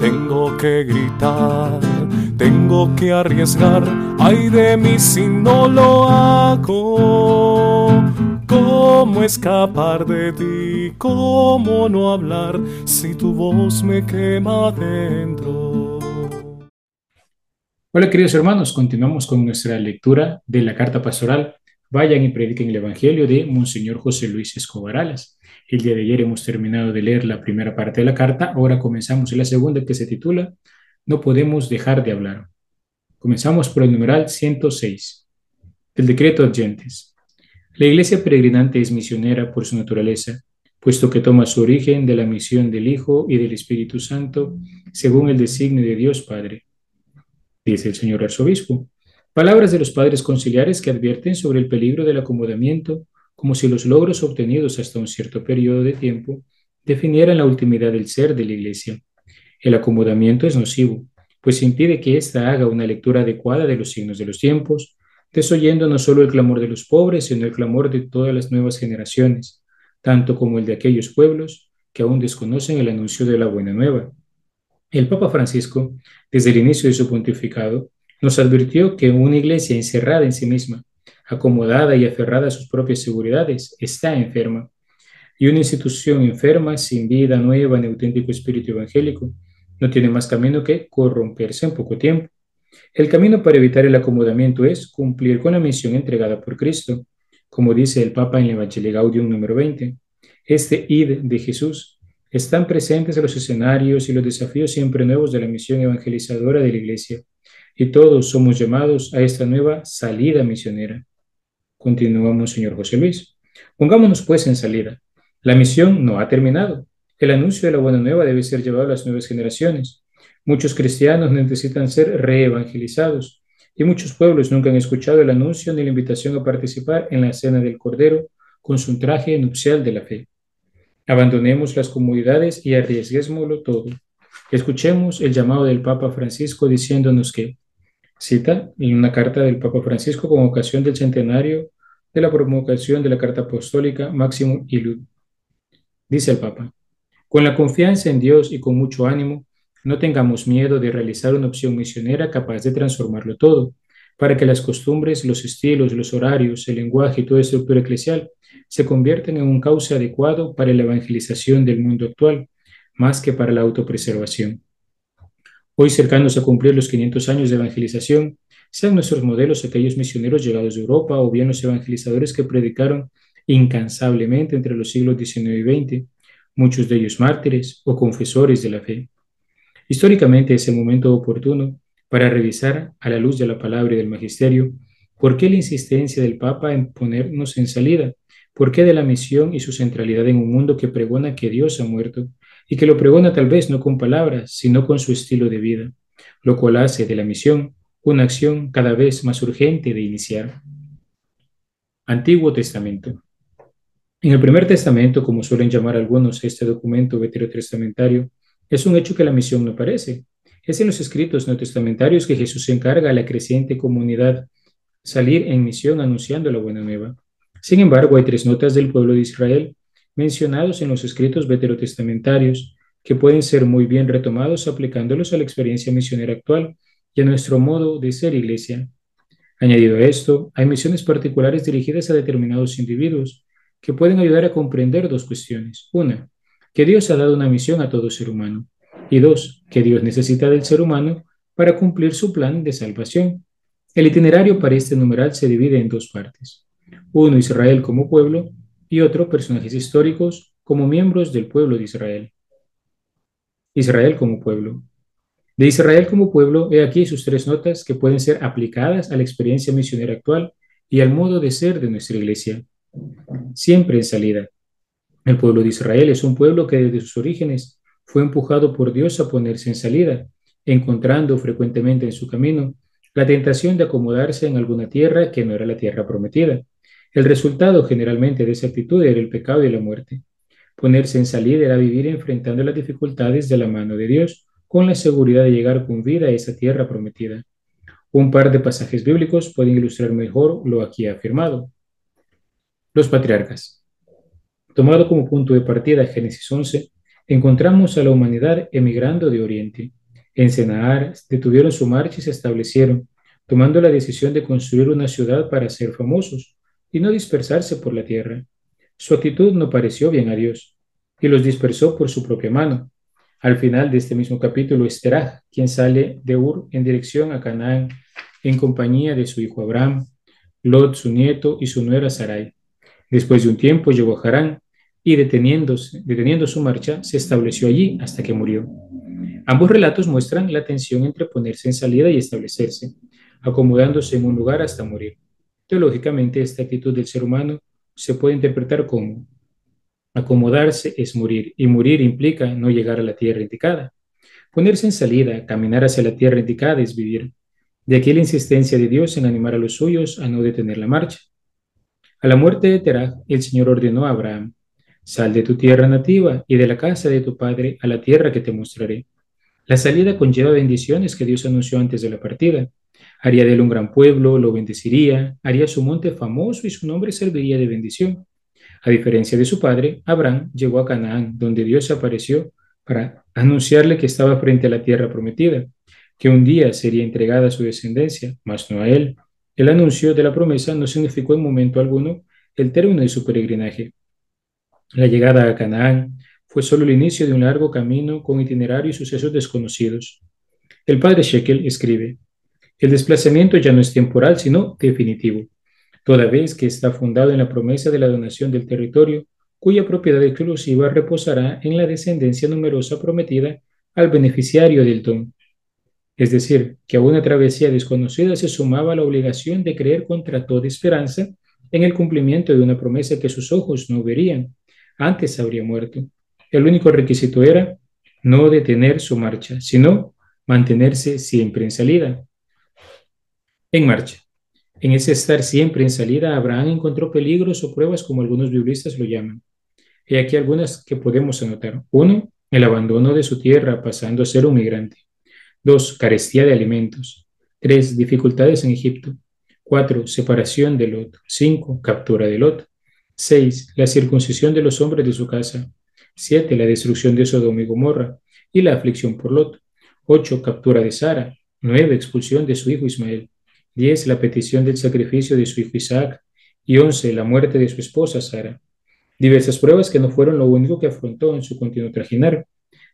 tengo que gritar, tengo que arriesgar, ay de mí si no lo hago. ¿Cómo escapar de ti? ¿Cómo no hablar si tu voz me quema dentro? Hola queridos hermanos, continuamos con nuestra lectura de la carta pastoral. Vayan y prediquen el Evangelio de Monseñor José Luis Escobar Alas. El día de ayer hemos terminado de leer la primera parte de la carta, ahora comenzamos en la segunda que se titula No podemos dejar de hablar. Comenzamos por el numeral 106 del decreto Agentes. La iglesia peregrinante es misionera por su naturaleza, puesto que toma su origen de la misión del Hijo y del Espíritu Santo, según el designio de Dios Padre dice el señor arzobispo. Palabras de los padres conciliares que advierten sobre el peligro del acomodamiento, como si los logros obtenidos hasta un cierto periodo de tiempo definieran la ultimidad del ser de la Iglesia. El acomodamiento es nocivo, pues impide que ésta haga una lectura adecuada de los signos de los tiempos, desoyendo no solo el clamor de los pobres, sino el clamor de todas las nuevas generaciones, tanto como el de aquellos pueblos que aún desconocen el anuncio de la buena nueva. El Papa Francisco, desde el inicio de su pontificado, nos advirtió que una iglesia encerrada en sí misma, acomodada y aferrada a sus propias seguridades, está enferma. Y una institución enferma, sin vida nueva ni auténtico espíritu evangélico, no tiene más camino que corromperse en poco tiempo. El camino para evitar el acomodamiento es cumplir con la misión entregada por Cristo, como dice el Papa en el Evangelio Gaudium número 20. Este id de Jesús están presentes en los escenarios y los desafíos siempre nuevos de la misión evangelizadora de la Iglesia, y todos somos llamados a esta nueva salida misionera. Continuamos, señor José Luis. Pongámonos pues en salida. La misión no ha terminado. El anuncio de la buena nueva debe ser llevado a las nuevas generaciones. Muchos cristianos necesitan ser reevangelizados y muchos pueblos nunca han escuchado el anuncio ni la invitación a participar en la cena del Cordero con su traje nupcial de la fe. Abandonemos las comodidades y arriesguémoslo todo. Escuchemos el llamado del Papa Francisco diciéndonos que, cita en una carta del Papa Francisco con ocasión del centenario de la promulgación de la Carta Apostólica Máximo Ilud. Dice el Papa, con la confianza en Dios y con mucho ánimo, no tengamos miedo de realizar una opción misionera capaz de transformarlo todo, para que las costumbres, los estilos, los horarios, el lenguaje y toda estructura eclesial se convierten en un cauce adecuado para la evangelización del mundo actual, más que para la autopreservación. Hoy, cercanos a cumplir los 500 años de evangelización, sean nuestros modelos aquellos misioneros llegados de Europa o bien los evangelizadores que predicaron incansablemente entre los siglos XIX y XX, muchos de ellos mártires o confesores de la fe. Históricamente es el momento oportuno para revisar a la luz de la palabra y del magisterio por qué la insistencia del Papa en ponernos en salida ¿Por qué de la misión y su centralidad en un mundo que pregona que Dios ha muerto y que lo pregona tal vez no con palabras, sino con su estilo de vida, lo cual hace de la misión una acción cada vez más urgente de iniciar? Antiguo Testamento. En el primer testamento, como suelen llamar algunos este documento veterotestamentario, es un hecho que la misión no aparece. Es en los escritos no testamentarios que Jesús encarga a la creciente comunidad salir en misión anunciando la buena nueva. Sin embargo, hay tres notas del pueblo de Israel mencionados en los escritos veterotestamentarios que pueden ser muy bien retomados aplicándolos a la experiencia misionera actual y a nuestro modo de ser iglesia. Añadido a esto, hay misiones particulares dirigidas a determinados individuos que pueden ayudar a comprender dos cuestiones. Una, que Dios ha dado una misión a todo ser humano. Y dos, que Dios necesita del ser humano para cumplir su plan de salvación. El itinerario para este numeral se divide en dos partes uno Israel como pueblo y otro personajes históricos como miembros del pueblo de Israel. Israel como pueblo. De Israel como pueblo, he aquí sus tres notas que pueden ser aplicadas a la experiencia misionera actual y al modo de ser de nuestra iglesia. Siempre en salida. El pueblo de Israel es un pueblo que desde sus orígenes fue empujado por Dios a ponerse en salida, encontrando frecuentemente en su camino la tentación de acomodarse en alguna tierra que no era la tierra prometida el resultado generalmente de esa actitud era el pecado y la muerte. Ponerse en salida era vivir enfrentando las dificultades de la mano de Dios con la seguridad de llegar con vida a esa tierra prometida. Un par de pasajes bíblicos pueden ilustrar mejor lo aquí afirmado. Los patriarcas. Tomado como punto de partida Génesis 11, encontramos a la humanidad emigrando de Oriente. En Senahar detuvieron su marcha y se establecieron, tomando la decisión de construir una ciudad para ser famosos y no dispersarse por la tierra. Su actitud no pareció bien a Dios y los dispersó por su propia mano. Al final de este mismo capítulo es quien sale de Ur en dirección a Canaán en compañía de su hijo Abraham, Lot, su nieto, y su nuera Sarai. Después de un tiempo llegó a Harán y deteniéndose, deteniendo su marcha, se estableció allí hasta que murió. Ambos relatos muestran la tensión entre ponerse en salida y establecerse, acomodándose en un lugar hasta morir. Teológicamente, esta actitud del ser humano se puede interpretar como acomodarse es morir y morir implica no llegar a la tierra indicada. Ponerse en salida, caminar hacia la tierra indicada es vivir. De aquí la insistencia de Dios en animar a los suyos a no detener la marcha. A la muerte de Terah, el Señor ordenó a Abraham, Sal de tu tierra nativa y de la casa de tu padre a la tierra que te mostraré. La salida conlleva bendiciones que Dios anunció antes de la partida. Haría de él un gran pueblo, lo bendeciría, haría su monte famoso y su nombre serviría de bendición. A diferencia de su padre, Abraham llegó a Canaán, donde Dios apareció para anunciarle que estaba frente a la tierra prometida, que un día sería entregada a su descendencia, mas no a él. El anuncio de la promesa no significó en momento alguno el término de su peregrinaje. La llegada a Canaán fue solo el inicio de un largo camino con itinerario y sucesos desconocidos. El padre Shekel escribe, el desplazamiento ya no es temporal, sino definitivo, toda vez que está fundado en la promesa de la donación del territorio, cuya propiedad exclusiva reposará en la descendencia numerosa prometida al beneficiario del don. Es decir, que a una travesía desconocida se sumaba la obligación de creer contra toda esperanza en el cumplimiento de una promesa que sus ojos no verían antes habría muerto. El único requisito era no detener su marcha, sino mantenerse siempre en salida. En marcha. En ese estar siempre en salida, Abraham encontró peligros o pruebas como algunos biblistas lo llaman. Y aquí algunas que podemos anotar. Uno, el abandono de su tierra pasando a ser un migrante. Dos, carestía de alimentos. Tres, dificultades en Egipto. Cuatro, separación de Lot. Cinco, captura de Lot. 6. La circuncisión de los hombres de su casa. 7. La destrucción de Sodoma y Gomorra y la aflicción por Lot. 8. Captura de Sara. 9. Expulsión de su hijo Ismael. 10. La petición del sacrificio de su hijo Isaac. Y 11. La muerte de su esposa Sara. Diversas pruebas que no fueron lo único que afrontó en su continuo trajinar.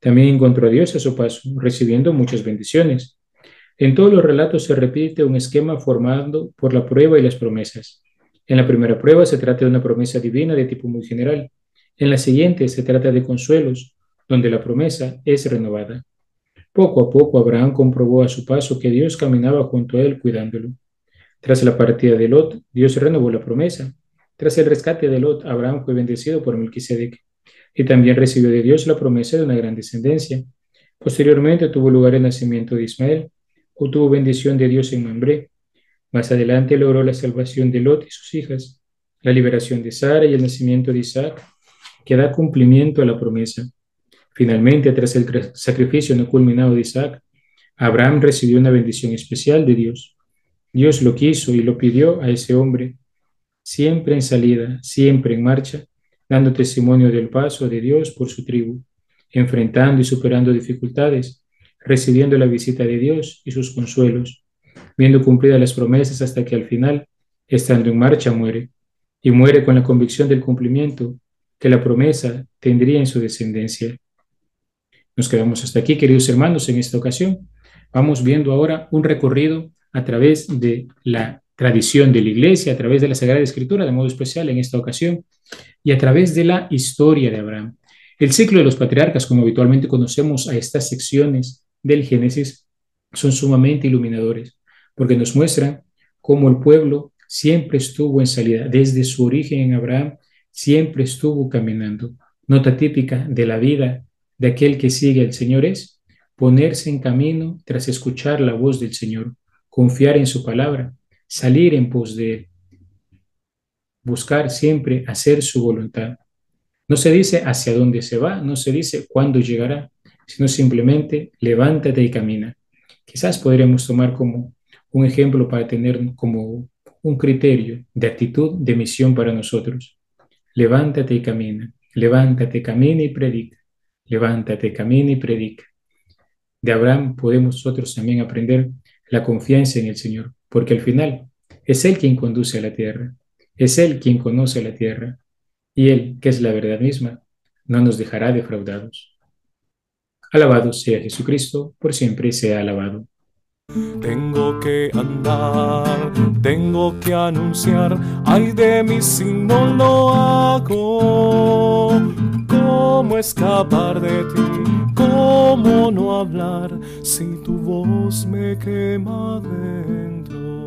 También encontró a Dios a su paso, recibiendo muchas bendiciones. En todos los relatos se repite un esquema formado por la prueba y las promesas. En la primera prueba se trata de una promesa divina de tipo muy general. En la siguiente se trata de consuelos, donde la promesa es renovada. Poco a poco Abraham comprobó a su paso que Dios caminaba junto a él cuidándolo. Tras la partida de Lot, Dios renovó la promesa. Tras el rescate de Lot, Abraham fue bendecido por Melquisedec y también recibió de Dios la promesa de una gran descendencia. Posteriormente tuvo lugar el nacimiento de Ismael, obtuvo bendición de Dios en Mambré, más adelante logró la salvación de Lot y sus hijas, la liberación de Sara y el nacimiento de Isaac, que da cumplimiento a la promesa. Finalmente, tras el sacrificio no culminado de Isaac, Abraham recibió una bendición especial de Dios. Dios lo quiso y lo pidió a ese hombre, siempre en salida, siempre en marcha, dando testimonio del paso de Dios por su tribu, enfrentando y superando dificultades, recibiendo la visita de Dios y sus consuelos, viendo cumplidas las promesas hasta que al final, estando en marcha, muere, y muere con la convicción del cumplimiento que la promesa tendría en su descendencia. Nos quedamos hasta aquí, queridos hermanos, en esta ocasión. Vamos viendo ahora un recorrido a través de la tradición de la Iglesia, a través de la Sagrada Escritura, de modo especial en esta ocasión, y a través de la historia de Abraham. El ciclo de los patriarcas, como habitualmente conocemos a estas secciones del Génesis, son sumamente iluminadores porque nos muestra cómo el pueblo siempre estuvo en salida, desde su origen en Abraham, siempre estuvo caminando. Nota típica de la vida de aquel que sigue al Señor es ponerse en camino tras escuchar la voz del Señor, confiar en su palabra, salir en pos de Él, buscar siempre hacer su voluntad. No se dice hacia dónde se va, no se dice cuándo llegará, sino simplemente levántate y camina. Quizás podríamos tomar como un ejemplo para tener como un criterio de actitud de misión para nosotros. Levántate y camina, levántate, camina y predica, levántate, camina y predica. De Abraham podemos nosotros también aprender la confianza en el Señor, porque al final es Él quien conduce a la tierra, es Él quien conoce la tierra, y Él, que es la verdad misma, no nos dejará defraudados. Alabado sea Jesucristo, por siempre sea alabado. Tengo que andar, tengo que anunciar, ay de mí si no lo hago. ¿Cómo escapar de ti? ¿Cómo no hablar si tu voz me quema dentro?